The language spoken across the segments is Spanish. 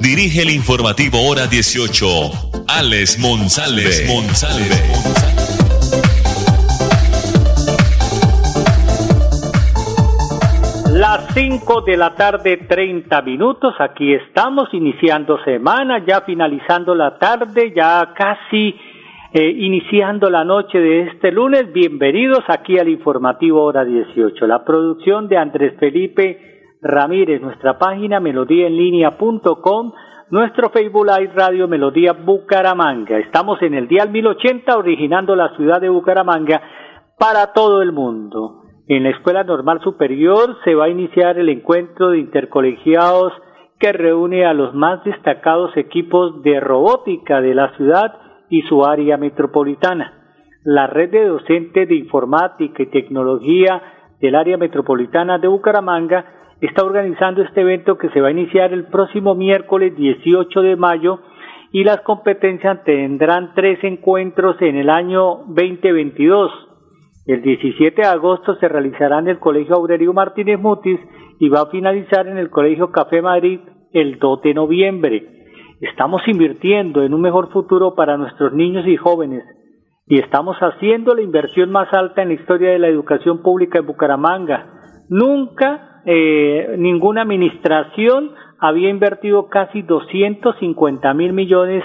dirige el informativo Hora 18, Alex Monsalve. Las 5 de la tarde, 30 minutos. Aquí estamos iniciando semana, ya finalizando la tarde, ya casi eh, iniciando la noche de este lunes. Bienvenidos aquí al informativo Hora 18. La producción de Andrés Felipe Ramírez, nuestra página melodíaenlínea.com, nuestro Facebook Live Radio Melodía Bucaramanga. Estamos en el Dial 1080 originando la ciudad de Bucaramanga para todo el mundo. En la Escuela Normal Superior se va a iniciar el encuentro de intercolegiados que reúne a los más destacados equipos de robótica de la ciudad y su área metropolitana. La red de docentes de informática y tecnología del área metropolitana de Bucaramanga está organizando este evento que se va a iniciar el próximo miércoles 18 de mayo y las competencias tendrán tres encuentros en el año 2022. El 17 de agosto se realizará en el Colegio Aurelio Martínez Mutis y va a finalizar en el Colegio Café Madrid el 2 de noviembre. Estamos invirtiendo en un mejor futuro para nuestros niños y jóvenes y estamos haciendo la inversión más alta en la historia de la educación pública en Bucaramanga. Nunca eh, ninguna administración había invertido casi 250 mil millones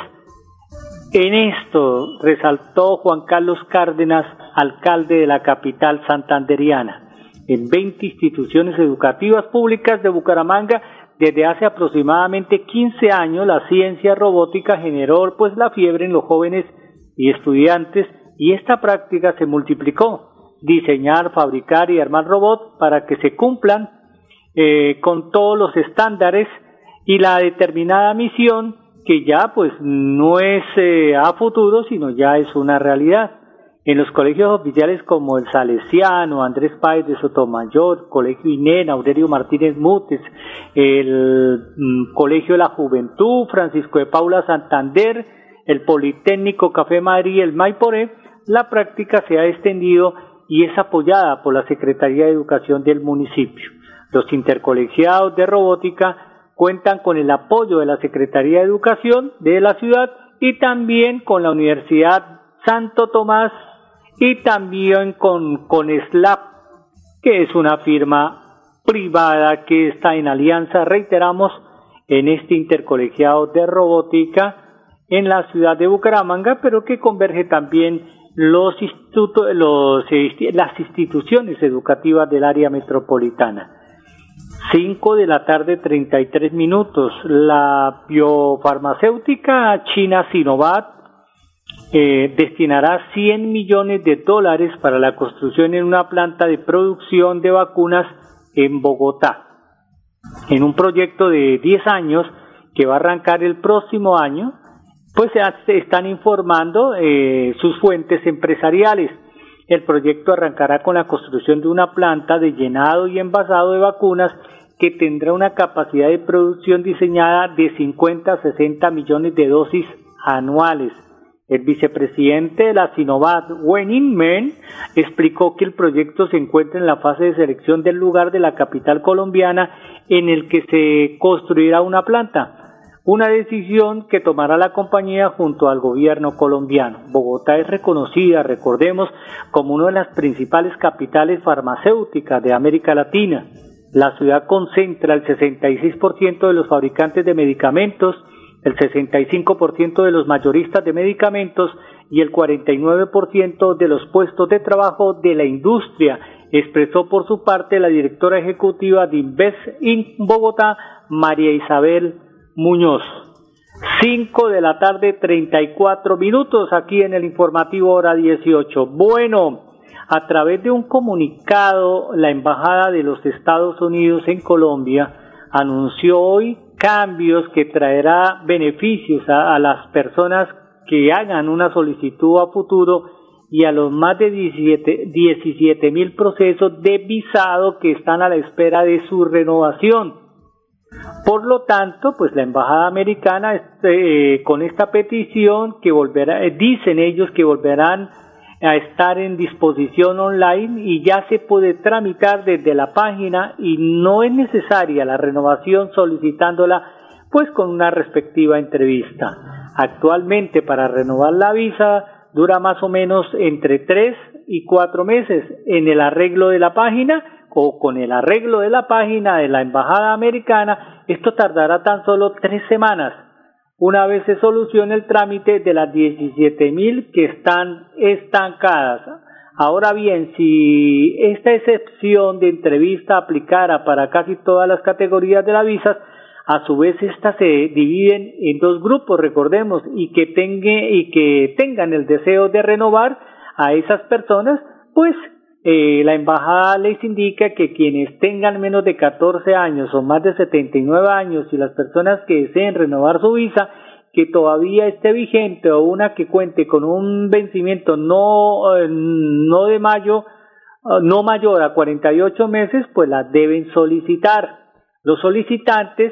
en esto, resaltó Juan Carlos Cárdenas, alcalde de la capital santanderiana. En 20 instituciones educativas públicas de Bucaramanga, desde hace aproximadamente 15 años, la ciencia robótica generó pues la fiebre en los jóvenes y estudiantes y esta práctica se multiplicó. Diseñar, fabricar y armar robots para que se cumplan eh, con todos los estándares y la determinada misión que ya pues no es eh, a futuro, sino ya es una realidad. En los colegios oficiales como el Salesiano, Andrés Páez de Sotomayor, Colegio Inena, Aurelio Martínez Mutes, el mm, Colegio de la Juventud, Francisco de Paula Santander, el Politécnico Café Madrid, el Maiporé, la práctica se ha extendido y es apoyada por la Secretaría de Educación del municipio. Los intercolegiados de robótica cuentan con el apoyo de la Secretaría de Educación de la ciudad y también con la Universidad Santo Tomás y también con, con SLAP, que es una firma privada que está en alianza, reiteramos, en este intercolegiado de robótica en la ciudad de Bucaramanga, pero que converge también los institutos, los, las instituciones educativas del área metropolitana. 5 de la tarde 33 minutos. La biofarmacéutica china Sinovac eh, destinará 100 millones de dólares para la construcción en una planta de producción de vacunas en Bogotá. En un proyecto de 10 años que va a arrancar el próximo año, pues se están informando eh, sus fuentes empresariales. El proyecto arrancará con la construcción de una planta de llenado y envasado de vacunas que tendrá una capacidad de producción diseñada de 50 a 60 millones de dosis anuales. El vicepresidente de la Sinovac, Wen Men, explicó que el proyecto se encuentra en la fase de selección del lugar de la capital colombiana en el que se construirá una planta, una decisión que tomará la compañía junto al gobierno colombiano. Bogotá es reconocida, recordemos, como una de las principales capitales farmacéuticas de América Latina. La ciudad concentra el 66% de los fabricantes de medicamentos, el 65% de los mayoristas de medicamentos y el 49% de los puestos de trabajo de la industria, expresó por su parte la directora ejecutiva de Invest in Bogotá, María Isabel Muñoz. 5 de la tarde, 34 minutos aquí en el informativo hora 18. Bueno, a través de un comunicado, la Embajada de los Estados Unidos en Colombia anunció hoy cambios, que traerá beneficios a, las personas que hagan una solicitud a futuro y a los más de 17 mil procesos de visado que están a la espera de su renovación. Por lo tanto, pues la embajada americana este, con esta petición que volverá, eh, dicen ellos que volverán a estar en disposición online y ya se puede tramitar desde la página y no es necesaria la renovación solicitándola pues con una respectiva entrevista. Actualmente para renovar la visa dura más o menos entre tres y cuatro meses en el arreglo de la página o con el arreglo de la página de la embajada americana esto tardará tan solo tres semanas una vez se solucione el trámite de las 17 mil que están estancadas. Ahora bien, si esta excepción de entrevista aplicara para casi todas las categorías de la visa, a su vez estas se dividen en dos grupos, recordemos, y que, y que tengan el deseo de renovar a esas personas, pues eh, la embajada les indica que quienes tengan menos de 14 años o más de 79 años y las personas que deseen renovar su visa que todavía esté vigente o una que cuente con un vencimiento no, eh, no de mayo, eh, no mayor a 48 meses, pues la deben solicitar. Los solicitantes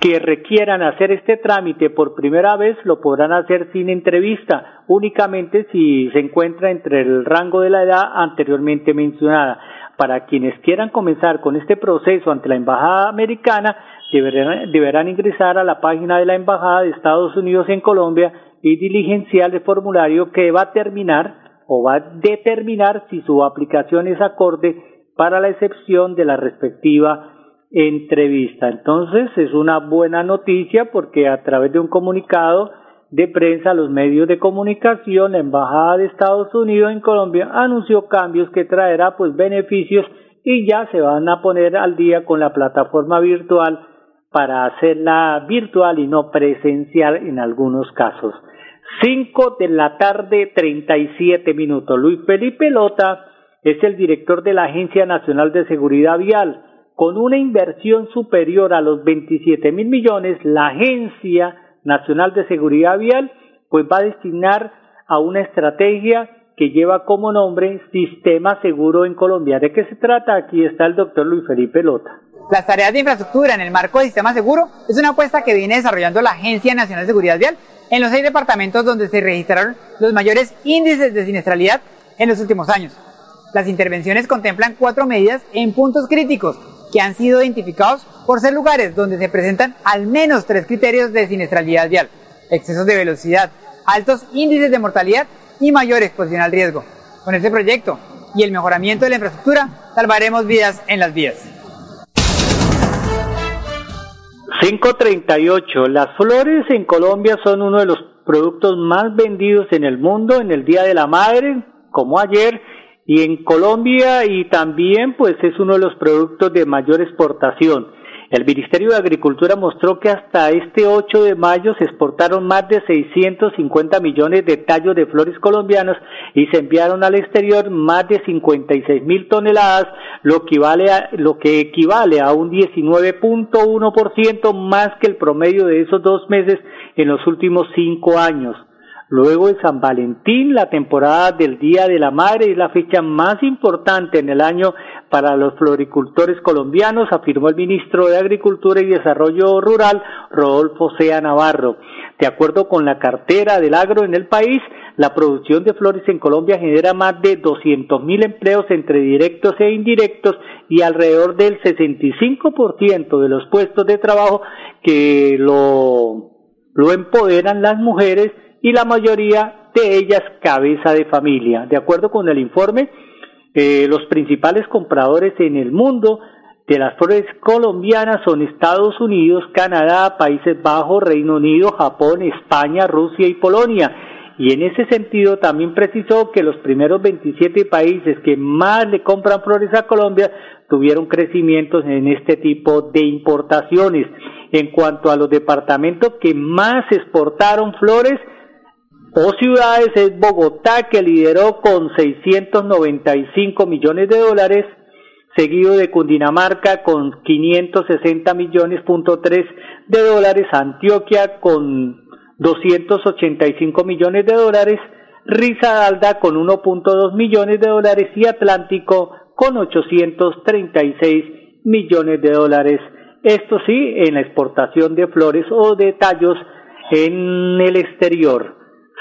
que requieran hacer este trámite por primera vez lo podrán hacer sin entrevista, únicamente si se encuentra entre el rango de la edad anteriormente mencionada. Para quienes quieran comenzar con este proceso ante la Embajada Americana, deberán, deberán ingresar a la página de la Embajada de Estados Unidos en Colombia y diligenciar el formulario que va a terminar o va a determinar si su aplicación es acorde para la excepción de la respectiva entrevista. Entonces es una buena noticia porque a través de un comunicado de prensa, los medios de comunicación, la Embajada de Estados Unidos en Colombia anunció cambios que traerá pues beneficios y ya se van a poner al día con la plataforma virtual para hacerla virtual y no presencial en algunos casos. Cinco de la tarde, treinta y siete minutos. Luis Felipe Lota es el director de la Agencia Nacional de Seguridad Vial con una inversión superior a los 27 mil millones, la Agencia Nacional de Seguridad Vial pues va a destinar a una estrategia que lleva como nombre Sistema Seguro en Colombia. ¿De qué se trata? Aquí está el doctor Luis Felipe Lota. Las tareas de infraestructura en el marco del Sistema Seguro es una apuesta que viene desarrollando la Agencia Nacional de Seguridad Vial en los seis departamentos donde se registraron los mayores índices de siniestralidad en los últimos años. Las intervenciones contemplan cuatro medidas en puntos críticos que han sido identificados por ser lugares donde se presentan al menos tres criterios de siniestralidad vial, excesos de velocidad, altos índices de mortalidad y mayor exposición al riesgo. Con este proyecto y el mejoramiento de la infraestructura, salvaremos vidas en las vías. 538. Las flores en Colombia son uno de los productos más vendidos en el mundo en el Día de la Madre, como ayer, y en Colombia y también pues es uno de los productos de mayor exportación. El Ministerio de Agricultura mostró que hasta este 8 de mayo se exportaron más de 650 millones de tallos de flores colombianas y se enviaron al exterior más de 56 mil toneladas, lo, equivale a, lo que equivale a un 19.1% más que el promedio de esos dos meses en los últimos cinco años. Luego de San Valentín, la temporada del Día de la Madre es la fecha más importante en el año para los floricultores colombianos, afirmó el ministro de Agricultura y Desarrollo Rural, Rodolfo Sea Navarro. De acuerdo con la cartera del agro en el país, la producción de flores en Colombia genera más de 200 mil empleos entre directos e indirectos y alrededor del 65% de los puestos de trabajo que lo empoderan las mujeres y la mayoría de ellas cabeza de familia. De acuerdo con el informe, eh, los principales compradores en el mundo de las flores colombianas son Estados Unidos, Canadá, Países Bajos, Reino Unido, Japón, España, Rusia y Polonia. Y en ese sentido también precisó que los primeros 27 países que más le compran flores a Colombia tuvieron crecimientos en este tipo de importaciones. En cuanto a los departamentos que más exportaron flores, o ciudades es Bogotá, que lideró con 695 millones de dólares, seguido de Cundinamarca con 560 millones punto tres de dólares, Antioquia con 285 millones de dólares, Risaralda con 1.2 millones de dólares y Atlántico con 836 millones de dólares. Esto sí, en la exportación de flores o de tallos en el exterior.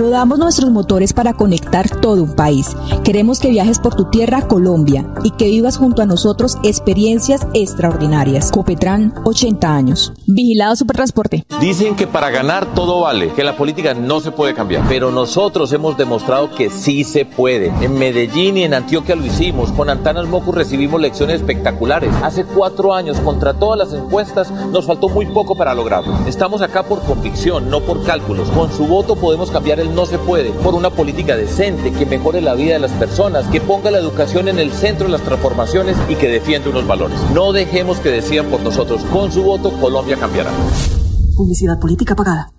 Rodamos nuestros motores para conectar todo un país. Queremos que viajes por tu tierra, Colombia, y que vivas junto a nosotros experiencias extraordinarias. Copetran, 80 años. Vigilado Supertransporte. Dicen que para ganar todo vale, que la política no se puede cambiar, pero nosotros hemos demostrado que sí se puede. En Medellín y en Antioquia lo hicimos. Con Antanas Mocu recibimos lecciones espectaculares. Hace cuatro años, contra todas las encuestas, nos faltó muy poco para lograrlo. Estamos acá por convicción, no por cálculos. Con su voto podemos cambiar el no se puede por una política decente que mejore la vida de las personas, que ponga la educación en el centro de las transformaciones y que defienda unos valores. No dejemos que decían por nosotros, con su voto Colombia cambiará. Publicidad política pagada.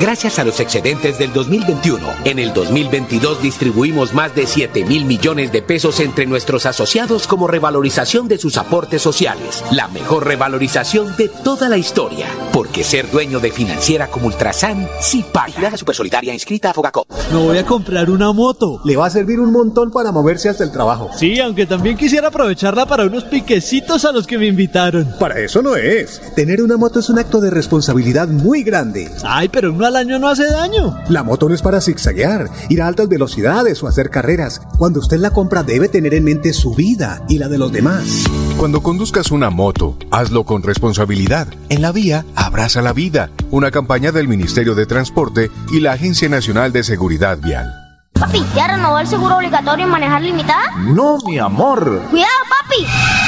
Gracias a los excedentes del 2021, en el 2022 distribuimos más de 7 mil millones de pesos entre nuestros asociados como revalorización de sus aportes sociales. La mejor revalorización de toda la historia. Porque ser dueño de financiera como Ultrasan sí paga. Super Solidaria inscrita a Fogacop. Me voy a comprar una moto. Le va a servir un montón para moverse hasta el trabajo. Sí, aunque también quisiera aprovecharla para unos piquecitos a los que me invitaron. Para eso no es. Tener una moto es un acto de responsabilidad muy grande. Ay, pero uno al año no hace daño. La moto no es para zigzaguear, ir a altas velocidades o hacer carreras. Cuando usted la compra debe tener en mente su vida y la de los demás. Cuando conduzcas una moto, hazlo con responsabilidad. En la vía, abraza la vida. Una campaña del Ministerio de Transporte y la Agencia Nacional de Seguridad Vial. Papi, ¿ya renovó el seguro obligatorio en manejar limitada? No, mi amor. Cuidado, papi.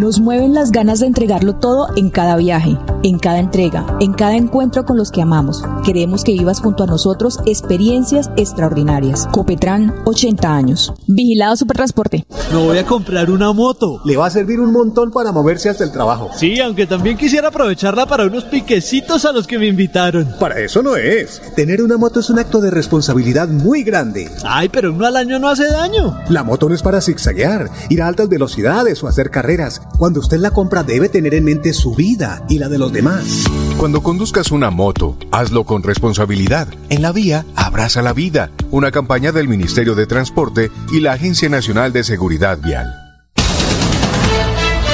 Nos mueven las ganas de entregarlo todo en cada viaje, en cada entrega, en cada encuentro con los que amamos. Queremos que vivas junto a nosotros experiencias extraordinarias. Copetran, 80 años. Vigilado Supertransporte. Me voy a comprar una moto. Le va a servir un montón para moverse hasta el trabajo. Sí, aunque también quisiera aprovecharla para unos piquecitos a los que me invitaron. Para eso no es. Tener una moto es un acto de responsabilidad muy grande. Ay, pero uno al año no hace daño. La moto no es para zigzaguear, ir a altas velocidades o hacer carreras. Cuando usted la compra debe tener en mente su vida y la de los demás. Cuando conduzcas una moto, hazlo con responsabilidad. En la vía, abraza la vida. Una campaña del Ministerio de Transporte y la Agencia Nacional de Seguridad Vial.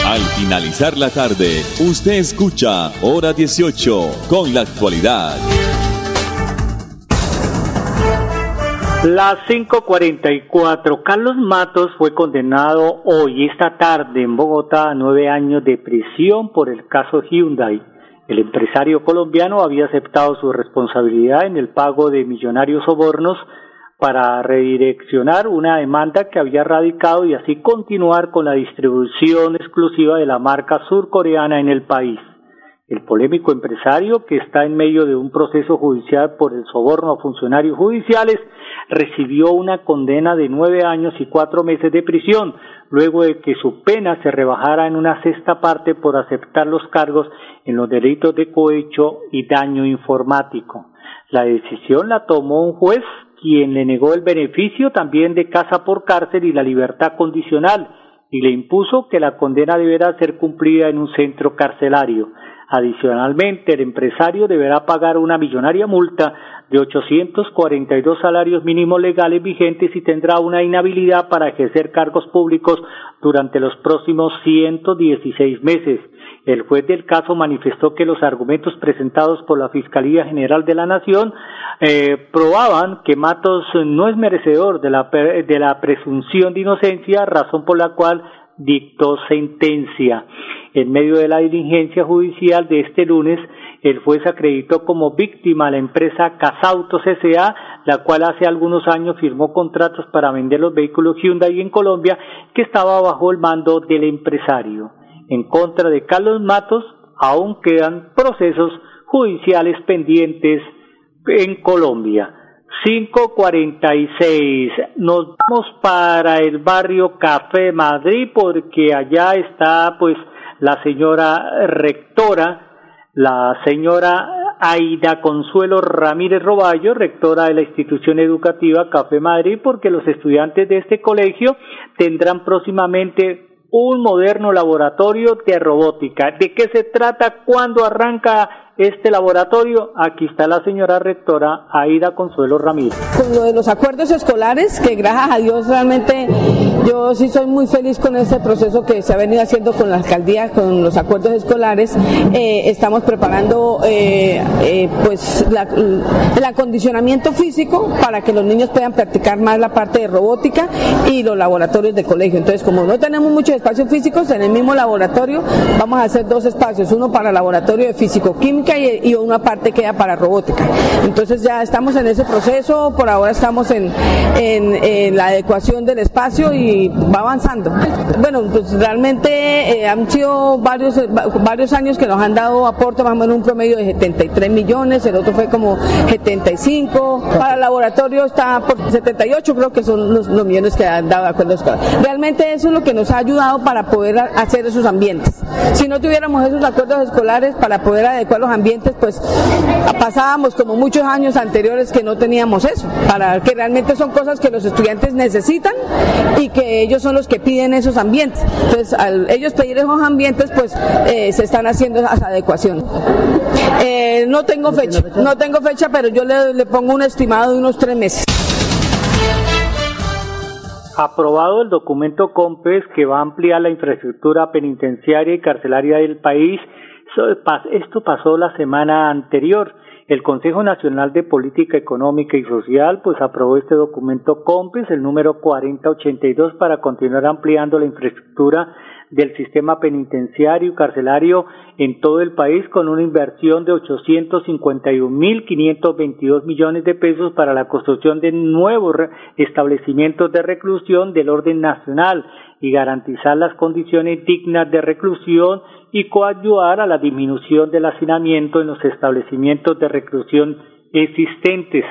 Al finalizar la tarde, usted escucha Hora 18 con la actualidad. Las 5:44. Carlos Matos fue condenado hoy, esta tarde, en Bogotá, a nueve años de prisión por el caso Hyundai. El empresario colombiano había aceptado su responsabilidad en el pago de millonarios sobornos para redireccionar una demanda que había radicado y así continuar con la distribución exclusiva de la marca surcoreana en el país. El polémico empresario, que está en medio de un proceso judicial por el soborno a funcionarios judiciales, recibió una condena de nueve años y cuatro meses de prisión, luego de que su pena se rebajara en una sexta parte por aceptar los cargos en los delitos de cohecho y daño informático. La decisión la tomó un juez quien le negó el beneficio también de casa por cárcel y la libertad condicional, y le impuso que la condena deberá ser cumplida en un centro carcelario. Adicionalmente, el empresario deberá pagar una millonaria multa de 842 salarios mínimos legales vigentes y tendrá una inhabilidad para ejercer cargos públicos durante los próximos 116 meses. El juez del caso manifestó que los argumentos presentados por la Fiscalía General de la Nación eh, probaban que Matos no es merecedor de la, de la presunción de inocencia, razón por la cual dictó sentencia. En medio de la diligencia judicial de este lunes, el juez acreditó como víctima a la empresa Casautos S.A., la cual hace algunos años firmó contratos para vender los vehículos Hyundai en Colombia, que estaba bajo el mando del empresario en contra de Carlos Matos aún quedan procesos judiciales pendientes en Colombia. 546. Nos vamos para el barrio Café Madrid porque allá está pues la señora rectora, la señora Aida Consuelo Ramírez Roballo, rectora de la institución educativa Café Madrid, porque los estudiantes de este colegio tendrán próximamente un moderno laboratorio de robótica. ¿De qué se trata? ¿Cuándo arranca este laboratorio, aquí está la señora rectora Aida Consuelo Ramírez. Con lo de los acuerdos escolares, que gracias a Dios realmente yo sí soy muy feliz con este proceso que se ha venido haciendo con la alcaldía, con los acuerdos escolares. Eh, estamos preparando eh, eh, pues el acondicionamiento físico para que los niños puedan practicar más la parte de robótica y los laboratorios de colegio. Entonces, como no tenemos muchos espacios físicos, en el mismo laboratorio vamos a hacer dos espacios, uno para laboratorio de y, una parte queda para robótica. Entonces ya estamos en ese proceso, por ahora estamos en, en, la adecuación del espacio y va avanzando. Bueno, pues realmente eh, han sido varios, varios años que nos han dado aporte más o un promedio de 73 millones, el otro fue como 75, para el laboratorio está por 78 creo que son los, millones que han dado de acuerdo. Realmente eso es lo que nos ha ayudado para poder hacer esos ambientes. Si no tuviéramos esos acuerdos escolares para poder adecuar los ambientes, pues pasábamos como muchos años anteriores que no teníamos eso, para que realmente son cosas que los estudiantes necesitan y que ellos son los que piden esos ambientes. Entonces, al ellos pedir esos ambientes, pues eh, se están haciendo esa adecuación. Eh, no tengo fecha, no tengo fecha, pero yo le, le pongo un estimado de unos tres meses aprobado el documento COMPES que va a ampliar la infraestructura penitenciaria y carcelaria del país esto pasó la semana anterior. El Consejo Nacional de Política Económica y Social pues aprobó este documento COMPES, el número 4082, para continuar ampliando la infraestructura del sistema penitenciario y carcelario en todo el país con una inversión de 851.522 millones de pesos para la construcción de nuevos establecimientos de reclusión del orden nacional y garantizar las condiciones dignas de reclusión y coayudar a la disminución del hacinamiento en los establecimientos de reclusión existentes.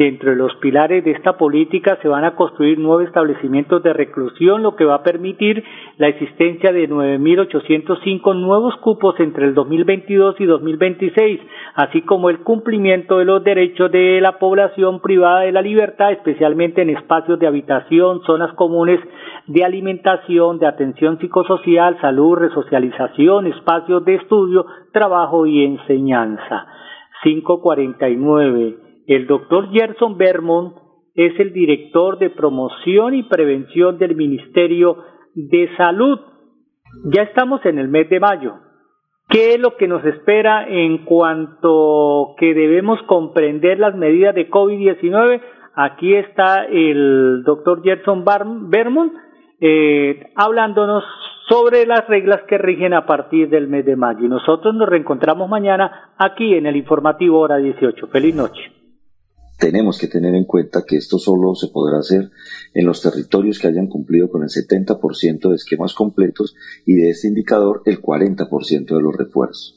Dentro de los pilares de esta política se van a construir nuevos establecimientos de reclusión, lo que va a permitir la existencia de 9.805 nuevos cupos entre el 2022 y 2026, así como el cumplimiento de los derechos de la población privada de la libertad, especialmente en espacios de habitación, zonas comunes de alimentación, de atención psicosocial, salud, resocialización, espacios de estudio, trabajo y enseñanza. 549 el doctor Gerson Bermond es el director de promoción y prevención del Ministerio de Salud. Ya estamos en el mes de mayo. ¿Qué es lo que nos espera en cuanto que debemos comprender las medidas de COVID-19? Aquí está el doctor Gerson Bermond eh, hablándonos sobre las reglas que rigen a partir del mes de mayo. Y nosotros nos reencontramos mañana aquí en el informativo hora 18. Feliz noche. Tenemos que tener en cuenta que esto solo se podrá hacer en los territorios que hayan cumplido con el 70% de esquemas completos y de este indicador el 40% de los refuerzos.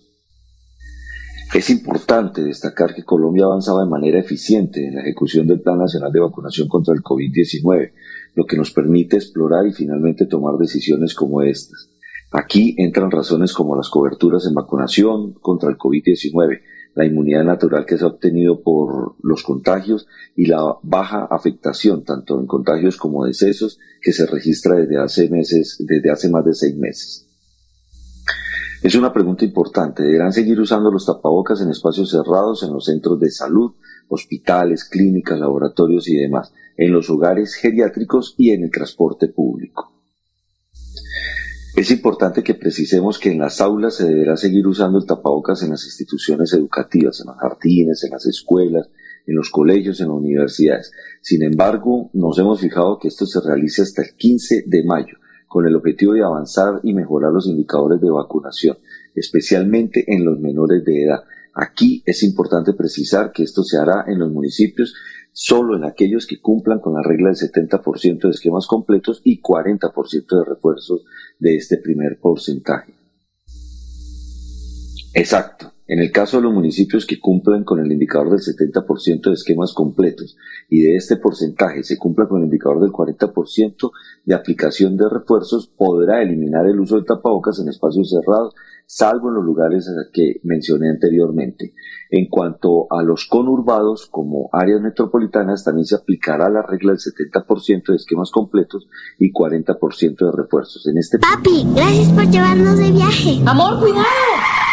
Es importante destacar que Colombia avanzaba de manera eficiente en la ejecución del Plan Nacional de Vacunación contra el COVID-19, lo que nos permite explorar y finalmente tomar decisiones como estas. Aquí entran razones como las coberturas en vacunación contra el COVID-19, la inmunidad natural que se ha obtenido por los contagios y la baja afectación tanto en contagios como decesos que se registra desde hace meses, desde hace más de seis meses. Es una pregunta importante. ¿Deberán seguir usando los tapabocas en espacios cerrados, en los centros de salud, hospitales, clínicas, laboratorios y demás, en los hogares geriátricos y en el transporte público? Es importante que precisemos que en las aulas se deberá seguir usando el tapabocas en las instituciones educativas, en los jardines, en las escuelas, en los colegios, en las universidades. Sin embargo, nos hemos fijado que esto se realice hasta el 15 de mayo, con el objetivo de avanzar y mejorar los indicadores de vacunación, especialmente en los menores de edad. Aquí es importante precisar que esto se hará en los municipios solo en aquellos que cumplan con la regla del 70% de esquemas completos y 40% de refuerzos de este primer porcentaje. Exacto. En el caso de los municipios que cumplan con el indicador del 70% de esquemas completos y de este porcentaje se cumpla con el indicador del 40% de aplicación de refuerzos, podrá eliminar el uso de tapabocas en espacios cerrados, salvo en los lugares que mencioné anteriormente. En cuanto a los conurbados, como áreas metropolitanas, también se aplicará la regla del 70% de esquemas completos y 40% de refuerzos. En este Papi, gracias por llevarnos de viaje. Amor, cuidado.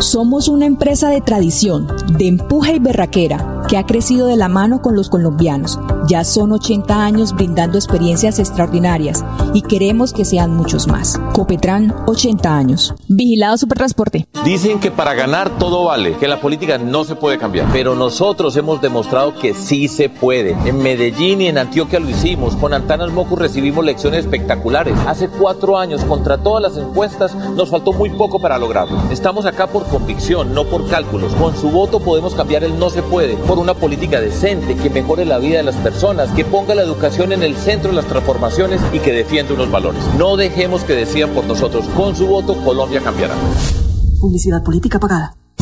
Somos una empresa de tradición, de empuje y berraquera, que ha crecido de la mano con los colombianos. Ya son 80 años brindando experiencias extraordinarias y queremos que sean muchos más. Copetran, 80 años. Vigilado Supertransporte. Dicen que para ganar todo vale, que la política no se puede cambiar, pero nosotros hemos demostrado que sí se puede. En Medellín y en Antioquia lo hicimos. Con Antanas Mocu recibimos lecciones espectaculares. Hace cuatro años, contra todas las encuestas, nos faltó muy poco para lograrlo. Estamos acá por convicción, no por cálculos. Con su voto podemos cambiar el no se puede por una política decente que mejore la vida de las personas, que ponga la educación en el centro de las transformaciones y que defienda unos valores. No dejemos que decían por nosotros. Con su voto Colombia cambiará. Publicidad política pagada.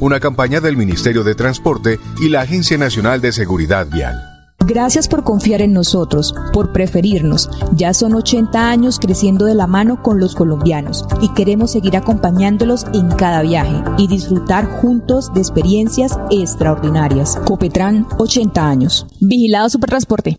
Una campaña del Ministerio de Transporte y la Agencia Nacional de Seguridad Vial. Gracias por confiar en nosotros, por preferirnos. Ya son 80 años creciendo de la mano con los colombianos y queremos seguir acompañándolos en cada viaje y disfrutar juntos de experiencias extraordinarias. Copetran, 80 años. Vigilado Supertransporte.